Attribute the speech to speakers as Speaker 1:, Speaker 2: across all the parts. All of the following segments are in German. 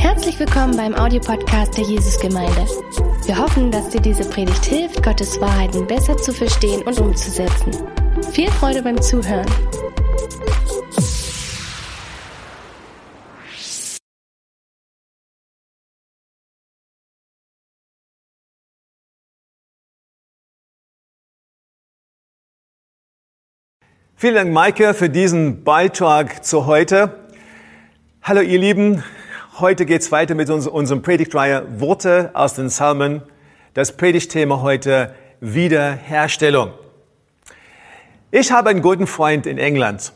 Speaker 1: Herzlich willkommen beim Audiopodcast der Jesusgemeinde. Wir hoffen, dass dir diese Predigt hilft, Gottes Wahrheiten besser zu verstehen und umzusetzen. Viel Freude beim Zuhören.
Speaker 2: Vielen Dank, Maike, für diesen Beitrag zu heute. Hallo, ihr Lieben. Heute geht's weiter mit uns, unserem Predigtreihe Worte aus den Psalmen. Das Predigtthema heute Wiederherstellung. Ich habe einen guten Freund in England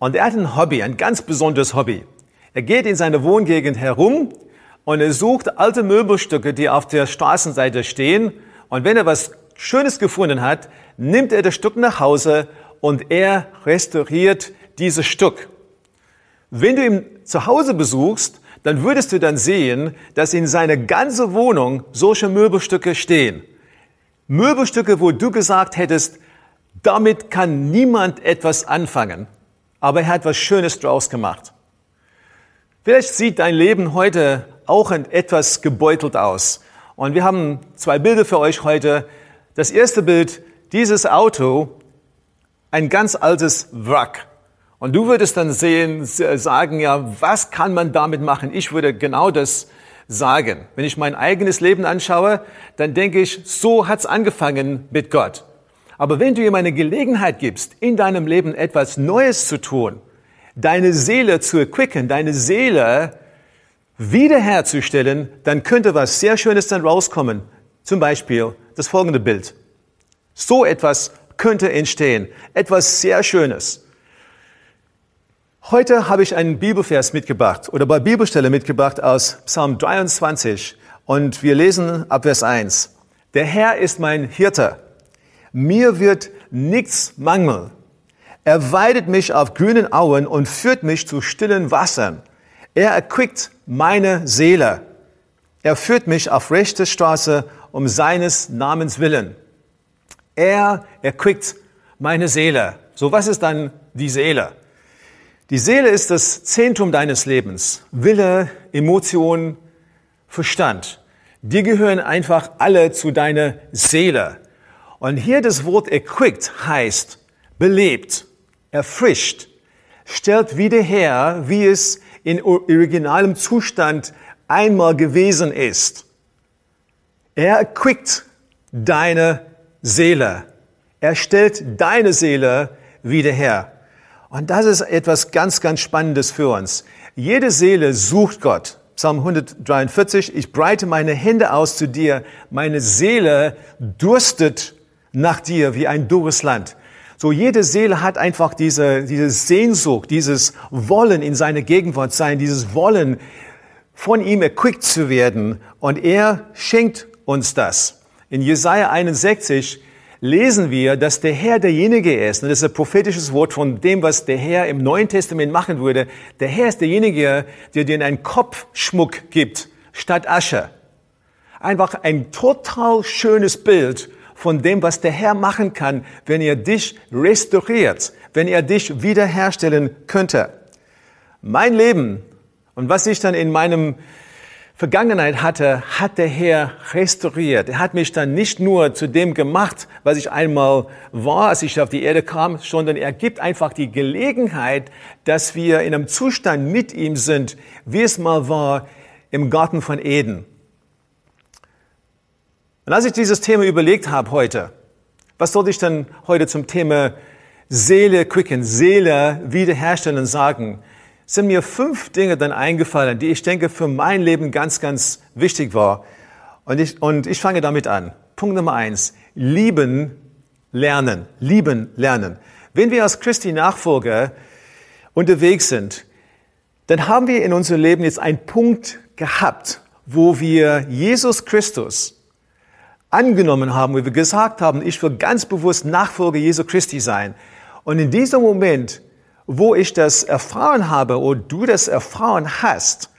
Speaker 2: und er hat ein Hobby, ein ganz besonderes Hobby. Er geht in seiner Wohngegend herum und er sucht alte Möbelstücke, die auf der Straßenseite stehen. Und wenn er was Schönes gefunden hat, nimmt er das Stück nach Hause und er restauriert dieses Stück. Wenn du ihn zu Hause besuchst, dann würdest du dann sehen, dass in seiner ganzen Wohnung solche Möbelstücke stehen. Möbelstücke, wo du gesagt hättest, damit kann niemand etwas anfangen. Aber er hat was Schönes draus gemacht. Vielleicht sieht dein Leben heute auch etwas gebeutelt aus. Und wir haben zwei Bilder für euch heute. Das erste Bild, dieses Auto ein ganz altes Wrack. Und du würdest dann sehen, sagen, ja, was kann man damit machen? Ich würde genau das sagen. Wenn ich mein eigenes Leben anschaue, dann denke ich, so hat's angefangen mit Gott. Aber wenn du ihm eine Gelegenheit gibst, in deinem Leben etwas Neues zu tun, deine Seele zu erquicken, deine Seele wiederherzustellen, dann könnte was sehr Schönes dann rauskommen. Zum Beispiel das folgende Bild. So etwas könnte entstehen. Etwas sehr Schönes. Heute habe ich einen Bibelvers mitgebracht oder bei Bibelstelle mitgebracht aus Psalm 23 und wir lesen ab Vers 1. Der Herr ist mein Hirte. Mir wird nichts mangeln. Er weidet mich auf grünen Auen und führt mich zu stillen Wassern. Er erquickt meine Seele. Er führt mich auf rechte Straße um seines Namens willen. Er erquickt meine Seele. So, was ist dann die Seele? Die Seele ist das Zentrum deines Lebens. Wille, Emotion, Verstand. Die gehören einfach alle zu deiner Seele. Und hier das Wort equipped heißt belebt, erfrischt, stellt wieder her, wie es in originalem Zustand einmal gewesen ist. Er erquickt deine Seele. Er stellt deine Seele wieder her. Und das ist etwas ganz, ganz Spannendes für uns. Jede Seele sucht Gott. Psalm 143, ich breite meine Hände aus zu dir. Meine Seele durstet nach dir wie ein dures Land. So jede Seele hat einfach diese, diese Sehnsucht, dieses Wollen in seine Gegenwart sein, dieses Wollen von ihm erquickt zu werden. Und er schenkt uns das. In Jesaja 61 lesen wir, dass der Herr derjenige ist, und das ist ein prophetisches Wort von dem, was der Herr im Neuen Testament machen würde. Der Herr ist derjenige, der dir einen Kopfschmuck gibt, statt Asche. Einfach ein total schönes Bild von dem, was der Herr machen kann, wenn er dich restauriert, wenn er dich wiederherstellen könnte. Mein Leben und was ich dann in meinem Vergangenheit hatte, hat der Herr restauriert. Er hat mich dann nicht nur zu dem gemacht, was ich einmal war, als ich auf die Erde kam, sondern er gibt einfach die Gelegenheit, dass wir in einem Zustand mit ihm sind, wie es mal war im Garten von Eden. Und als ich dieses Thema überlegt habe heute, was sollte ich dann heute zum Thema Seele quicken, Seele wiederherstellen sagen? Sind mir fünf Dinge dann eingefallen, die ich denke für mein Leben ganz, ganz wichtig war. Und ich, und ich fange damit an. Punkt Nummer eins. Lieben, lernen. Lieben, lernen. Wenn wir als Christi Nachfolger unterwegs sind, dann haben wir in unserem Leben jetzt einen Punkt gehabt, wo wir Jesus Christus angenommen haben, wo wir gesagt haben, ich will ganz bewusst Nachfolger Jesu Christi sein. Und in diesem Moment wo ich das erfahren habe oder du das erfahren hast,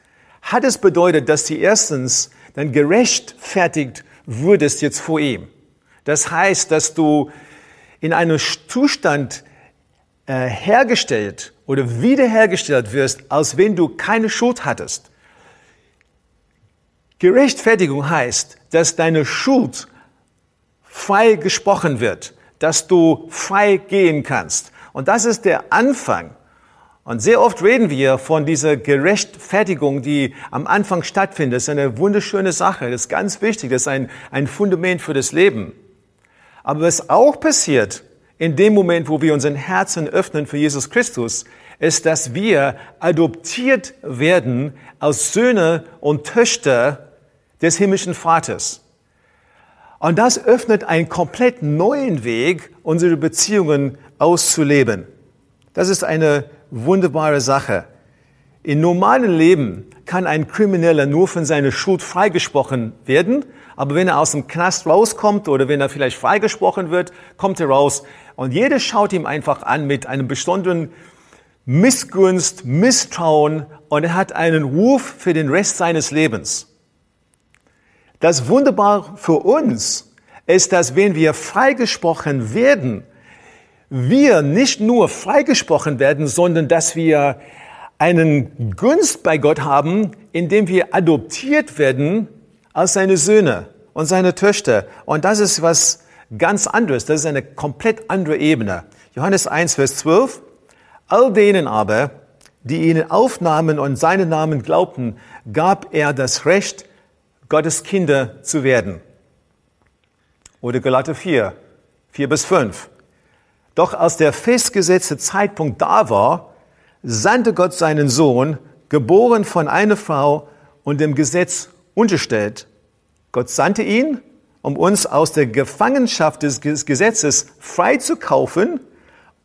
Speaker 2: hat es bedeutet, dass du erstens dann gerechtfertigt wurdest jetzt vor ihm. Das heißt, dass du in einem Zustand äh, hergestellt oder wiederhergestellt wirst, als wenn du keine Schuld hattest. Gerechtfertigung heißt, dass deine Schuld frei gesprochen wird, dass du frei gehen kannst. Und das ist der Anfang. Und sehr oft reden wir von dieser Gerechtfertigung, die am Anfang stattfindet. Das ist eine wunderschöne Sache. Das ist ganz wichtig. Das ist ein, ein Fundament für das Leben. Aber was auch passiert in dem Moment, wo wir unseren Herzen öffnen für Jesus Christus, ist, dass wir adoptiert werden als Söhne und Töchter des himmlischen Vaters. Und das öffnet einen komplett neuen Weg, unsere Beziehungen auszuleben. Das ist eine wunderbare Sache. Im normalen Leben kann ein Krimineller nur von seiner Schuld freigesprochen werden, aber wenn er aus dem Knast rauskommt oder wenn er vielleicht freigesprochen wird, kommt er raus und jeder schaut ihm einfach an mit einem besonderen Missgunst, Misstrauen und er hat einen Ruf für den Rest seines Lebens. Das Wunderbar für uns ist, dass wenn wir freigesprochen werden, wir nicht nur freigesprochen werden, sondern dass wir einen Gunst bei Gott haben, indem wir adoptiert werden als seine Söhne und seine Töchter. Und das ist was ganz anderes. Das ist eine komplett andere Ebene. Johannes 1, Vers 12. All denen aber, die ihn aufnahmen und seinen Namen glaubten, gab er das Recht, Gottes Kinder zu werden. Oder Galater 4, 4 bis 5. Doch als der festgesetzte Zeitpunkt da war, sandte Gott seinen Sohn, geboren von einer Frau und dem Gesetz unterstellt. Gott sandte ihn, um uns aus der Gefangenschaft des Gesetzes freizukaufen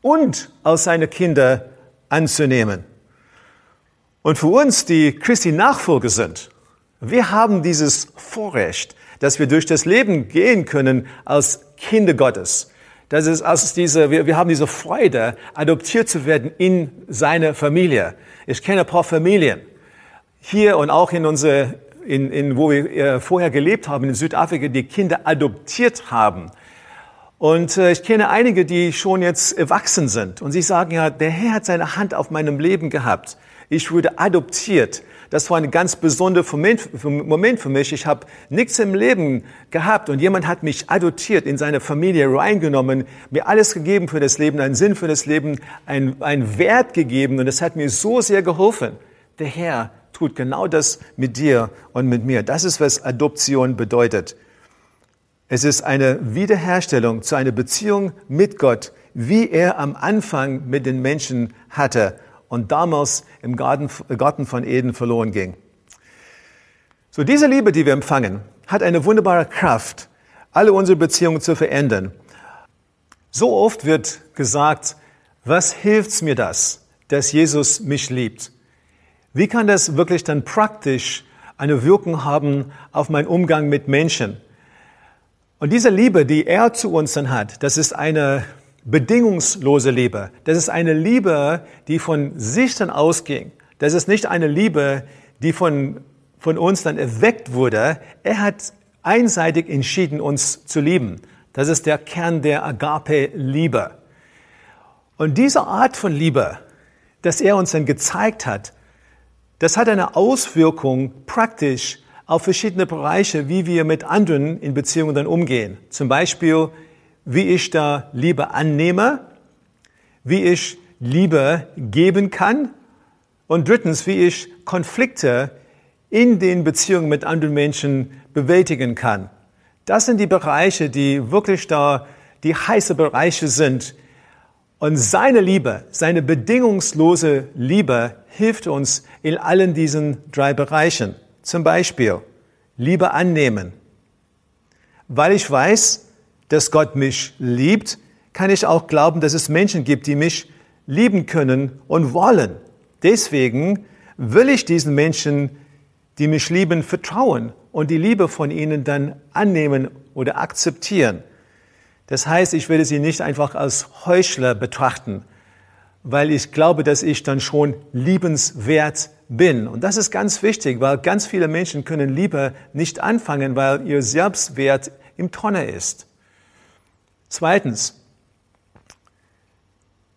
Speaker 2: und als seine Kinder anzunehmen. Und für uns, die Christi Nachfolger sind, wir haben dieses Vorrecht, dass wir durch das Leben gehen können als Kinder Gottes. Das ist als diese, wir, wir haben diese Freude, adoptiert zu werden in seine Familie. Ich kenne ein paar Familien hier und auch in unsere, in, in, wo wir äh, vorher gelebt haben, in Südafrika, die Kinder adoptiert haben. Und äh, ich kenne einige, die schon jetzt erwachsen sind. Und sie sagen ja, der Herr hat seine Hand auf meinem Leben gehabt. Ich wurde adoptiert. Das war ein ganz besonderer Moment für mich. Ich habe nichts im Leben gehabt und jemand hat mich adoptiert, in seine Familie reingenommen, mir alles gegeben für das Leben, einen Sinn für das Leben, einen, einen Wert gegeben und das hat mir so sehr geholfen. Der Herr tut genau das mit dir und mit mir. Das ist, was Adoption bedeutet. Es ist eine Wiederherstellung zu einer Beziehung mit Gott, wie er am Anfang mit den Menschen hatte und damals im Garten, Garten von Eden verloren ging. So diese Liebe, die wir empfangen, hat eine wunderbare Kraft, alle unsere Beziehungen zu verändern. So oft wird gesagt, was hilft's mir das, dass Jesus mich liebt? Wie kann das wirklich dann praktisch eine Wirkung haben auf meinen Umgang mit Menschen? Und diese Liebe, die er zu uns dann hat, das ist eine bedingungslose Liebe. Das ist eine Liebe, die von sich dann ausging. Das ist nicht eine Liebe, die von, von uns dann erweckt wurde. Er hat einseitig entschieden, uns zu lieben. Das ist der Kern der Agape-Liebe. Und diese Art von Liebe, dass er uns dann gezeigt hat, das hat eine Auswirkung praktisch auf verschiedene Bereiche, wie wir mit anderen in Beziehungen dann umgehen. Zum Beispiel wie ich da Liebe annehme, wie ich Liebe geben kann und drittens, wie ich Konflikte in den Beziehungen mit anderen Menschen bewältigen kann. Das sind die Bereiche, die wirklich da die heiße Bereiche sind. Und seine Liebe, seine bedingungslose Liebe hilft uns in allen diesen drei Bereichen. Zum Beispiel Liebe annehmen. Weil ich weiß, dass Gott mich liebt, kann ich auch glauben, dass es Menschen gibt, die mich lieben können und wollen. Deswegen will ich diesen Menschen, die mich lieben, vertrauen und die Liebe von ihnen dann annehmen oder akzeptieren. Das heißt, ich werde sie nicht einfach als Heuchler betrachten, weil ich glaube, dass ich dann schon liebenswert bin. Und das ist ganz wichtig, weil ganz viele Menschen können Liebe nicht anfangen, weil ihr Selbstwert im Tonne ist. Zweitens,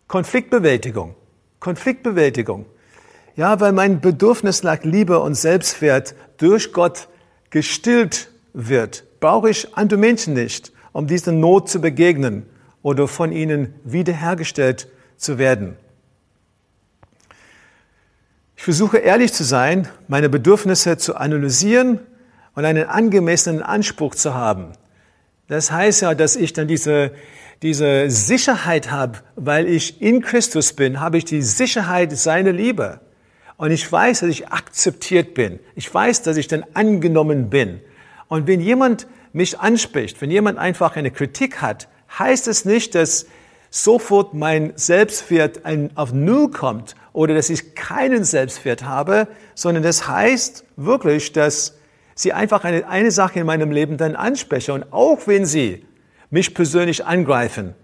Speaker 2: Konfliktbewältigung. Konfliktbewältigung. Ja, weil mein Bedürfnis nach Liebe und Selbstwert durch Gott gestillt wird, brauche ich andere Menschen nicht, um dieser Not zu begegnen oder von ihnen wiederhergestellt zu werden. Ich versuche ehrlich zu sein, meine Bedürfnisse zu analysieren und einen angemessenen Anspruch zu haben. Das heißt ja, dass ich dann diese, diese Sicherheit habe, weil ich in Christus bin, habe ich die Sicherheit seiner Liebe. Und ich weiß, dass ich akzeptiert bin. Ich weiß, dass ich dann angenommen bin. Und wenn jemand mich anspricht, wenn jemand einfach eine Kritik hat, heißt es nicht, dass sofort mein Selbstwert auf Null kommt oder dass ich keinen Selbstwert habe, sondern das heißt wirklich, dass sie einfach eine, eine Sache in meinem Leben dann anspreche. Und auch wenn sie mich persönlich angreifen,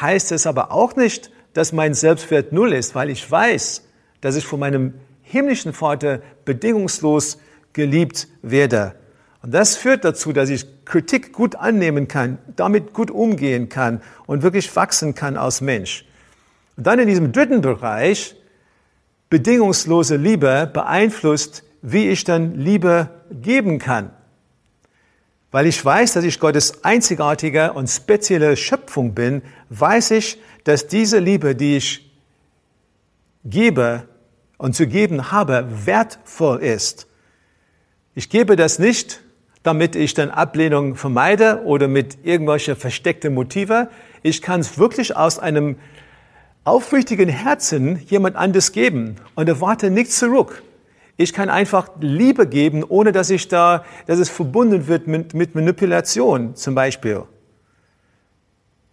Speaker 2: heißt es aber auch nicht, dass mein Selbstwert null ist, weil ich weiß, dass ich von meinem himmlischen Vater bedingungslos geliebt werde. Und das führt dazu, dass ich Kritik gut annehmen kann, damit gut umgehen kann und wirklich wachsen kann als Mensch. Und dann in diesem dritten Bereich, bedingungslose Liebe beeinflusst, wie ich dann Liebe geben kann. Weil ich weiß, dass ich Gottes einzigartige und spezielle Schöpfung bin, weiß ich, dass diese Liebe, die ich gebe und zu geben habe, wertvoll ist. Ich gebe das nicht, damit ich dann Ablehnung vermeide oder mit irgendwelche versteckte Motive. Ich kann es wirklich aus einem aufrichtigen Herzen jemand anders geben und erwarte nichts zurück. Ich kann einfach Liebe geben, ohne dass ich da, dass es verbunden wird mit, mit Manipulation zum Beispiel.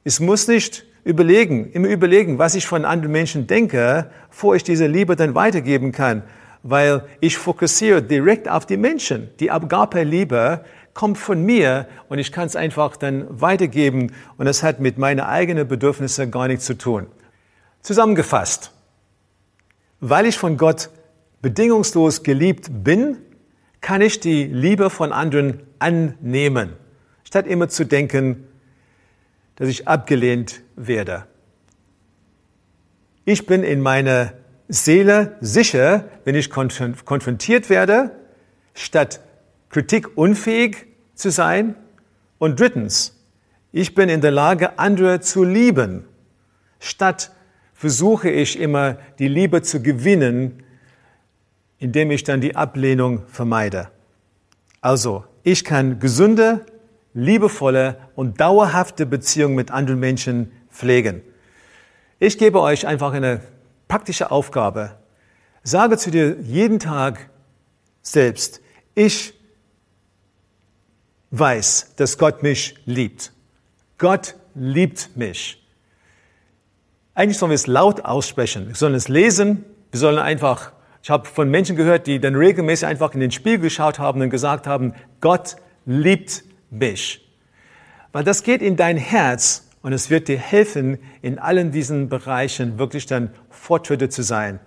Speaker 2: Es muss nicht überlegen, immer überlegen, was ich von anderen Menschen denke, bevor ich diese Liebe dann weitergeben kann, weil ich fokussiere direkt auf die Menschen. Die Agape-Liebe kommt von mir und ich kann es einfach dann weitergeben und es hat mit meinen eigenen Bedürfnissen gar nichts zu tun. Zusammengefasst, weil ich von Gott bedingungslos geliebt bin, kann ich die Liebe von anderen annehmen, statt immer zu denken, dass ich abgelehnt werde. Ich bin in meiner Seele sicher, wenn ich konfrontiert werde, statt kritikunfähig zu sein. Und drittens, ich bin in der Lage, andere zu lieben, statt versuche ich immer die Liebe zu gewinnen, indem ich dann die Ablehnung vermeide. Also, ich kann gesunde, liebevolle und dauerhafte Beziehungen mit anderen Menschen pflegen. Ich gebe euch einfach eine praktische Aufgabe. Sage zu dir jeden Tag selbst, ich weiß, dass Gott mich liebt. Gott liebt mich. Eigentlich sollen wir es laut aussprechen. Wir sollen es lesen. Wir sollen einfach ich habe von Menschen gehört, die dann regelmäßig einfach in den Spiegel geschaut haben und gesagt haben, Gott liebt mich. Weil das geht in dein Herz und es wird dir helfen, in allen diesen Bereichen wirklich dann Fortschritte zu sein.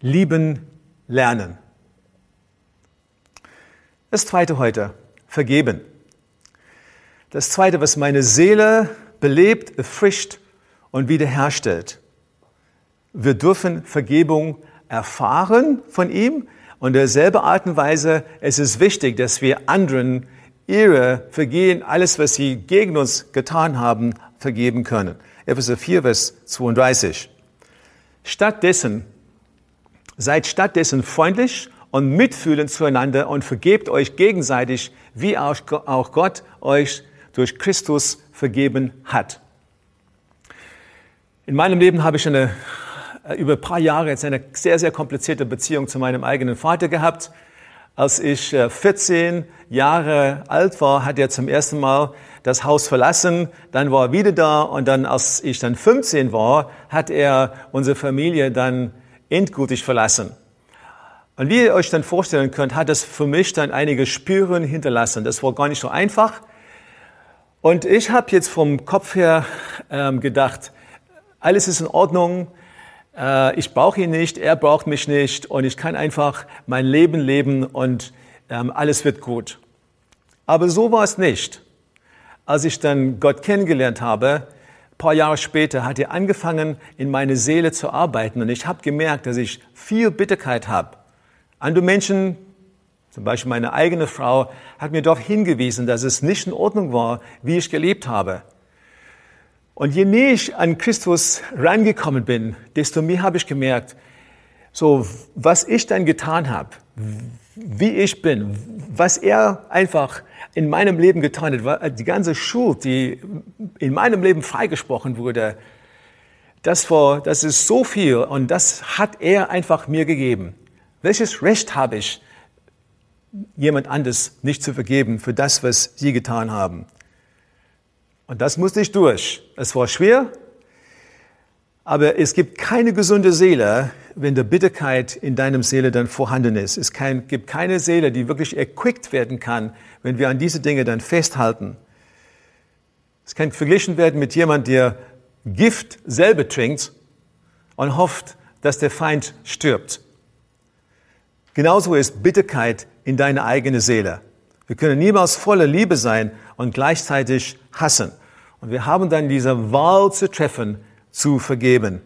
Speaker 2: Lieben, lernen. Das zweite heute, vergeben. Das zweite, was meine Seele belebt, erfrischt und wiederherstellt. Wir dürfen Vergebung erfahren von ihm. Und derselbe Art und Weise, es ist wichtig, dass wir anderen ihre Vergehen, alles, was sie gegen uns getan haben, vergeben können. Epheser 4, Vers 32. Stattdessen, seid stattdessen freundlich und mitfühlend zueinander und vergebt euch gegenseitig, wie auch Gott euch durch Christus vergeben hat. In meinem Leben habe ich eine über ein paar Jahre jetzt eine sehr, sehr komplizierte Beziehung zu meinem eigenen Vater gehabt. Als ich 14 äh, Jahre alt war, hat er zum ersten Mal das Haus verlassen, dann war er wieder da und dann, als ich dann 15 war, hat er unsere Familie dann endgültig verlassen. Und wie ihr euch dann vorstellen könnt, hat das für mich dann einige Spuren hinterlassen. Das war gar nicht so einfach. Und ich habe jetzt vom Kopf her ähm, gedacht, alles ist in Ordnung, äh, ich brauche ihn nicht, er braucht mich nicht und ich kann einfach mein Leben leben und ähm, alles wird gut. Aber so war es nicht. Als ich dann Gott kennengelernt habe, paar Jahre später hat er angefangen, in meine Seele zu arbeiten. Und ich habe gemerkt, dass ich viel Bitterkeit habe. Andere Menschen, zum Beispiel meine eigene Frau, hat mir darauf hingewiesen, dass es nicht in Ordnung war, wie ich gelebt habe. Und je näher ich an Christus reingekommen bin, desto mehr habe ich gemerkt, so was ich dann getan habe, wie ich bin, was er einfach in meinem Leben getan hat, die ganze Schuld, die in meinem Leben freigesprochen wurde, das, war, das ist so viel und das hat er einfach mir gegeben. Welches Recht habe ich, jemand anderes nicht zu vergeben für das, was sie getan haben? Und das musste ich durch. Es war schwer, aber es gibt keine gesunde Seele, wenn der Bitterkeit in deinem Seele dann vorhanden ist. Es gibt keine Seele, die wirklich erquickt werden kann, wenn wir an diese Dinge dann festhalten. Es kann verglichen werden mit jemand, der Gift selber trinkt und hofft, dass der Feind stirbt. Genauso ist Bitterkeit in deiner eigenen Seele. Wir können niemals voller Liebe sein und gleichzeitig hassen. Und wir haben dann diese Wahl zu treffen, zu vergeben.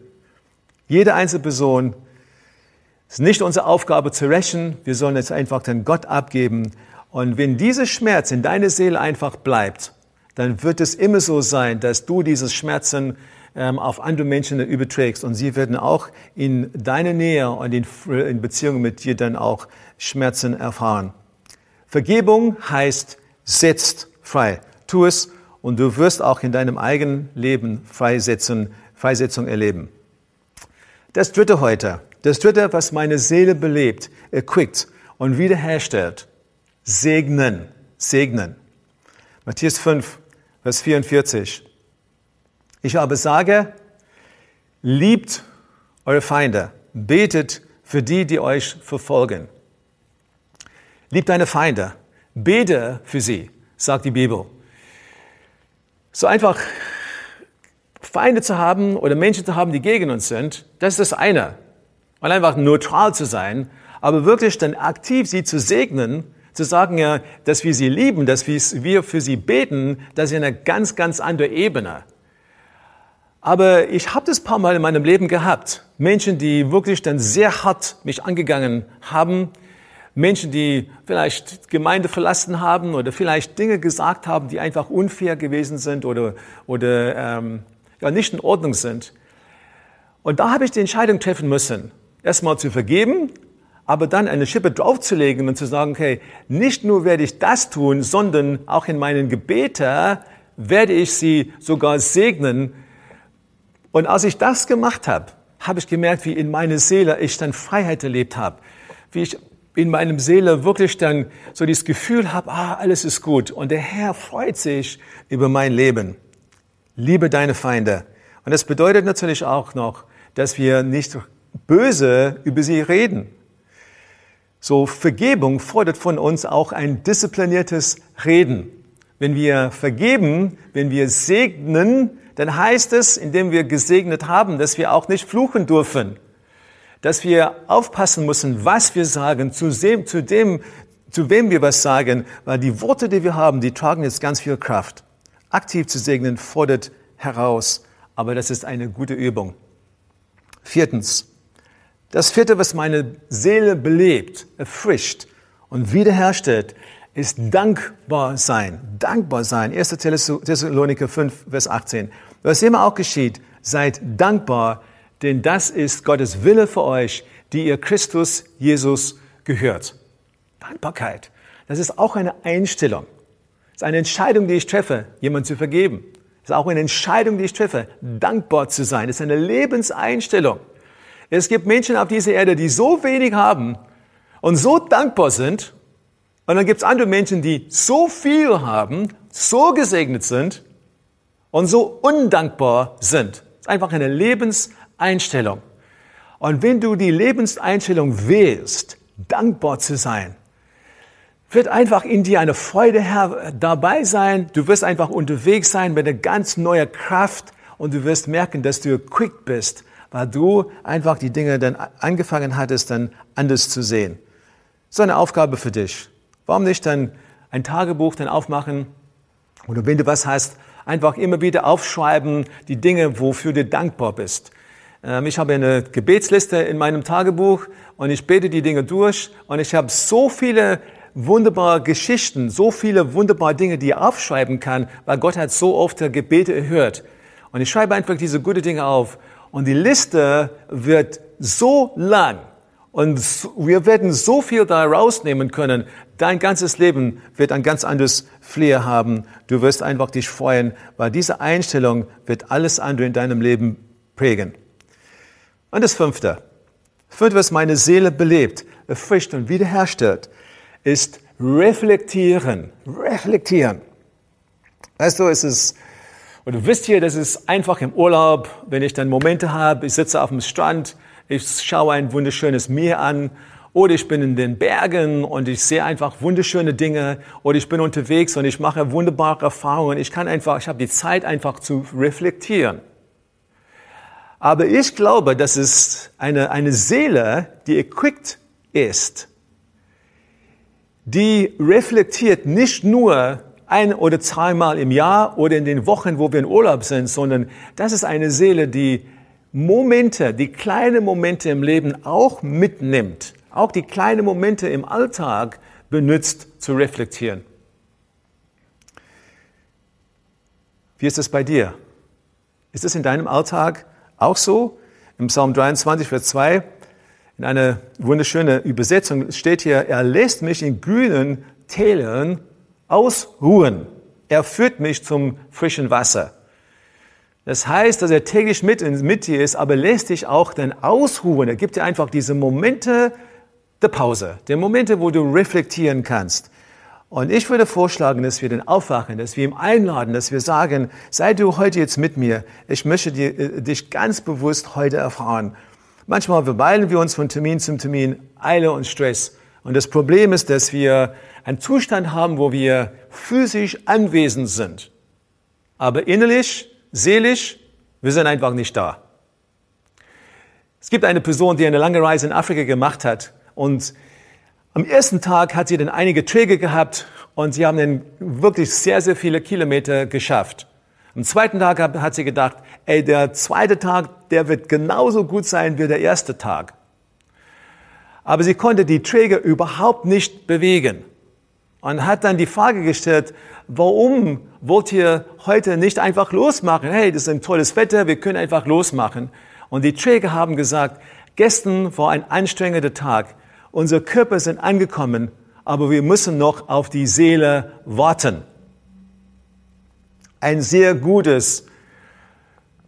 Speaker 2: Jede einzelne Person ist nicht unsere Aufgabe zu rächen. Wir sollen es einfach den Gott abgeben. Und wenn dieser Schmerz in deiner Seele einfach bleibt, dann wird es immer so sein, dass du dieses Schmerzen ähm, auf andere Menschen überträgst und sie werden auch in deiner Nähe und in, in Beziehung mit dir dann auch Schmerzen erfahren. Vergebung heißt, setzt frei. Tu es und du wirst auch in deinem eigenen Leben Freisetzung, Freisetzung erleben. Das dritte heute, das dritte, was meine Seele belebt, erquickt und wiederherstellt. Segnen, segnen. Matthäus 5, Vers 44. Ich aber sage, liebt eure Feinde, betet für die, die euch verfolgen. Liebt deine Feinde, bete für sie, sagt die Bibel. So einfach Feinde zu haben oder Menschen zu haben, die gegen uns sind, das ist das eine. Und einfach neutral zu sein, aber wirklich dann aktiv sie zu segnen, zu sagen, ja, dass wir sie lieben, dass wir für sie beten, das ist eine ganz, ganz andere Ebene. Aber ich habe das paar Mal in meinem Leben gehabt. Menschen, die wirklich dann sehr hart mich angegangen haben, Menschen, die vielleicht Gemeinde verlassen haben oder vielleicht Dinge gesagt haben, die einfach unfair gewesen sind oder, oder ähm, ja, nicht in Ordnung sind. Und da habe ich die Entscheidung treffen müssen, erstmal zu vergeben, aber dann eine Schippe draufzulegen und zu sagen, okay, nicht nur werde ich das tun, sondern auch in meinen Gebeten werde ich sie sogar segnen. Und als ich das gemacht habe, habe ich gemerkt, wie in meiner Seele ich dann Freiheit erlebt habe, wie ich in meinem Seele wirklich dann so dieses Gefühl habe, ah, alles ist gut. Und der Herr freut sich über mein Leben. Liebe deine Feinde. Und das bedeutet natürlich auch noch, dass wir nicht böse über sie reden. So Vergebung fordert von uns auch ein diszipliniertes Reden. Wenn wir vergeben, wenn wir segnen, dann heißt es, indem wir gesegnet haben, dass wir auch nicht fluchen dürfen dass wir aufpassen müssen, was wir sagen, zu dem, zu dem, zu wem wir was sagen, weil die Worte, die wir haben, die tragen jetzt ganz viel Kraft. Aktiv zu segnen fordert heraus, aber das ist eine gute Übung. Viertens. Das vierte, was meine Seele belebt, erfrischt und wiederherstellt, ist dankbar sein. Dankbar sein. 1. Thessaloniker 5, Vers 18. Was immer auch geschieht, seid dankbar, denn das ist Gottes Wille für euch, die ihr Christus Jesus gehört. Dankbarkeit. Das ist auch eine Einstellung. Das ist eine Entscheidung, die ich treffe, jemand zu vergeben. Das ist auch eine Entscheidung, die ich treffe, dankbar zu sein. Das ist eine Lebenseinstellung. Es gibt Menschen auf dieser Erde, die so wenig haben und so dankbar sind. Und dann gibt es andere Menschen, die so viel haben, so gesegnet sind und so undankbar sind. Das ist einfach eine Lebenseinstellung. Einstellung. Und wenn du die Lebenseinstellung wählst, dankbar zu sein, wird einfach in dir eine Freude dabei sein. Du wirst einfach unterwegs sein mit einer ganz neuen Kraft und du wirst merken, dass du quick bist, weil du einfach die Dinge dann angefangen hattest, dann anders zu sehen. So eine Aufgabe für dich. Warum nicht dann ein Tagebuch dann aufmachen oder wenn du was hast, Einfach immer wieder aufschreiben, die Dinge, wofür du dankbar bist. Ähm, ich habe eine Gebetsliste in meinem Tagebuch und ich bete die Dinge durch und ich habe so viele wunderbare Geschichten, so viele wunderbare Dinge, die ich aufschreiben kann, weil Gott hat so oft Gebete erhört. Und ich schreibe einfach diese guten Dinge auf und die Liste wird so lang und wir werden so viel da rausnehmen können. Dein ganzes Leben wird ein ganz anderes Flair haben. Du wirst einfach dich freuen, weil diese Einstellung wird alles andere in deinem Leben prägen. Und das fünfte. Fünfte, was meine Seele belebt, erfrischt und wiederherstellt, ist reflektieren. Reflektieren. Weißt du, es ist, und du wisst hier, das ist einfach im Urlaub, wenn ich dann Momente habe, ich sitze auf dem Strand, ich schaue ein wunderschönes Meer an, oder ich bin in den Bergen und ich sehe einfach wunderschöne Dinge, oder ich bin unterwegs und ich mache wunderbare Erfahrungen. Ich kann einfach, ich habe die Zeit einfach zu reflektieren. Aber ich glaube, dass es eine, eine Seele, die equipped ist, die reflektiert nicht nur ein oder zweimal im Jahr oder in den Wochen, wo wir in Urlaub sind, sondern das ist eine Seele, die Momente, die kleinen Momente im Leben auch mitnimmt, auch die kleinen Momente im Alltag benutzt zu reflektieren. Wie ist es bei dir? Ist es in deinem Alltag auch so? Im Psalm 23, Vers 2 in einer wunderschönen Übersetzung steht hier, er lässt mich in grünen Tälern ausruhen. Er führt mich zum frischen Wasser. Das heißt, dass er täglich mit, mit dir ist, aber lässt dich auch dann ausruhen. Er gibt dir einfach diese Momente der Pause, die Momente, wo du reflektieren kannst. Und ich würde vorschlagen, dass wir den aufwachen, dass wir ihm einladen, dass wir sagen, sei du heute jetzt mit mir. Ich möchte dir, äh, dich ganz bewusst heute erfahren. Manchmal beeilen wir uns von Termin zum Termin, Eile und Stress. Und das Problem ist, dass wir einen Zustand haben, wo wir physisch anwesend sind. Aber innerlich, seelisch, wir sind einfach nicht da. Es gibt eine Person, die eine lange Reise in Afrika gemacht hat. Und am ersten Tag hat sie dann einige Träge gehabt und sie haben dann wirklich sehr, sehr viele Kilometer geschafft. Am zweiten Tag hat sie gedacht, ey, der zweite Tag, der wird genauso gut sein wie der erste Tag. Aber sie konnte die Träger überhaupt nicht bewegen und hat dann die Frage gestellt, warum wollt ihr heute nicht einfach losmachen? Hey, das ist ein tolles Wetter, wir können einfach losmachen. Und die Träger haben gesagt, gestern war ein anstrengender Tag. Unsere Körper sind angekommen, aber wir müssen noch auf die Seele warten ein sehr gutes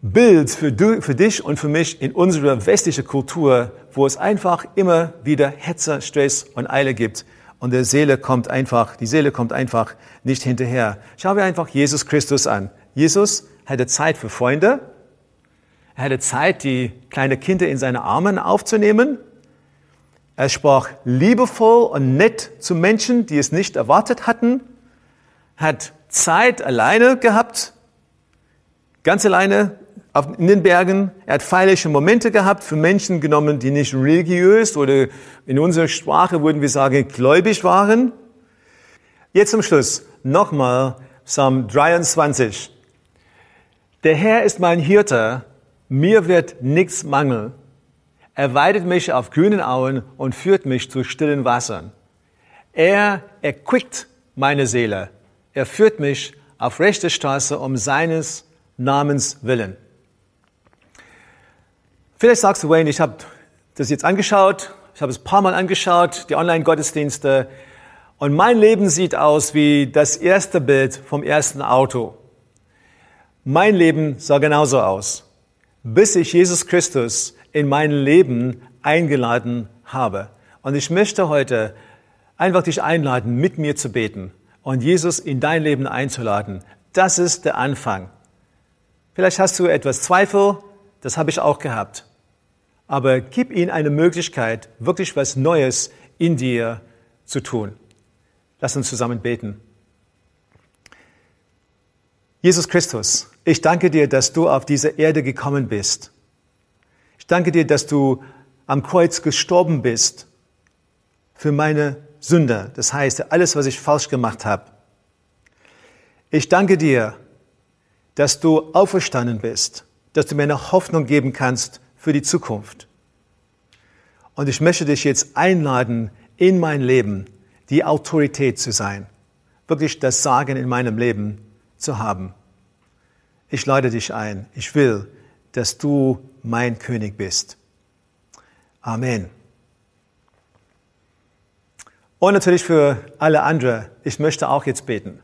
Speaker 2: Bild für, du, für dich und für mich in unserer westlichen Kultur, wo es einfach immer wieder Hetze, Stress und Eile gibt. Und der Seele kommt einfach, die Seele kommt einfach nicht hinterher. Schauen wir einfach Jesus Christus an. Jesus hatte Zeit für Freunde. Er hatte Zeit, die kleine Kinder in seine Armen aufzunehmen. Er sprach liebevoll und nett zu Menschen, die es nicht erwartet hatten. Hat Zeit alleine gehabt, ganz alleine in den Bergen. Er hat feierliche Momente gehabt für Menschen genommen, die nicht religiös oder in unserer Sprache würden wir sagen gläubig waren. Jetzt zum Schluss nochmal Psalm 23. Der Herr ist mein Hirte, mir wird nichts mangeln. Er weidet mich auf grünen Auen und führt mich zu stillen Wassern. Er erquickt meine Seele. Er führt mich auf rechte Straße um seines Namens willen. Vielleicht sagst du, Wayne, ich habe das jetzt angeschaut, ich habe es ein paar Mal angeschaut, die Online-Gottesdienste, und mein Leben sieht aus wie das erste Bild vom ersten Auto. Mein Leben sah genauso aus, bis ich Jesus Christus in mein Leben eingeladen habe. Und ich möchte heute einfach dich einladen, mit mir zu beten und Jesus in dein Leben einzuladen. Das ist der Anfang. Vielleicht hast du etwas Zweifel, das habe ich auch gehabt. Aber gib ihm eine Möglichkeit, wirklich was Neues in dir zu tun. Lass uns zusammen beten. Jesus Christus, ich danke dir, dass du auf diese Erde gekommen bist. Danke dir, dass du am Kreuz gestorben bist für meine Sünder, das heißt alles, was ich falsch gemacht habe. Ich danke dir, dass du auferstanden bist, dass du mir eine Hoffnung geben kannst für die Zukunft. Und ich möchte dich jetzt einladen, in mein Leben die Autorität zu sein, wirklich das Sagen in meinem Leben zu haben. Ich lade dich ein. Ich will, dass du mein König bist. Amen. Und natürlich für alle anderen, ich möchte auch jetzt beten.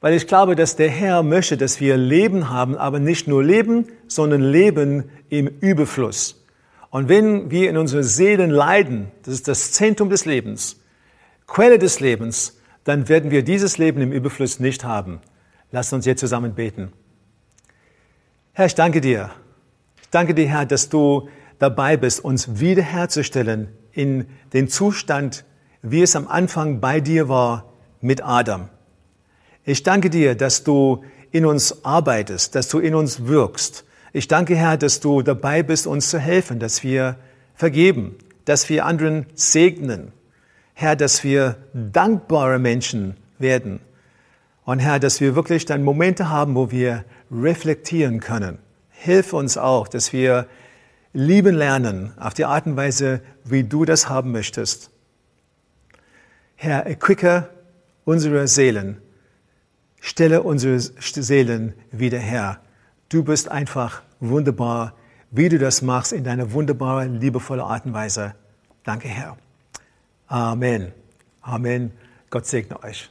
Speaker 2: Weil ich glaube, dass der Herr möchte, dass wir Leben haben, aber nicht nur Leben, sondern Leben im Überfluss. Und wenn wir in unseren Seelen leiden, das ist das Zentrum des Lebens, Quelle des Lebens, dann werden wir dieses Leben im Überfluss nicht haben. Lass uns jetzt zusammen beten. Herr, ich danke dir. Danke dir, Herr, dass du dabei bist, uns wiederherzustellen in den Zustand, wie es am Anfang bei dir war mit Adam. Ich danke dir, dass du in uns arbeitest, dass du in uns wirkst. Ich danke, Herr, dass du dabei bist, uns zu helfen, dass wir vergeben, dass wir anderen segnen. Herr, dass wir dankbare Menschen werden. Und Herr, dass wir wirklich dann Momente haben, wo wir reflektieren können. Hilf uns auch, dass wir lieben lernen auf die Art und Weise, wie du das haben möchtest. Herr, erquicke unsere Seelen Stelle unsere Seelen wieder her. Du bist einfach wunderbar, wie du das machst in deiner wunderbaren, liebevollen Art und Weise. Danke, Herr. Amen. Amen. Gott segne euch.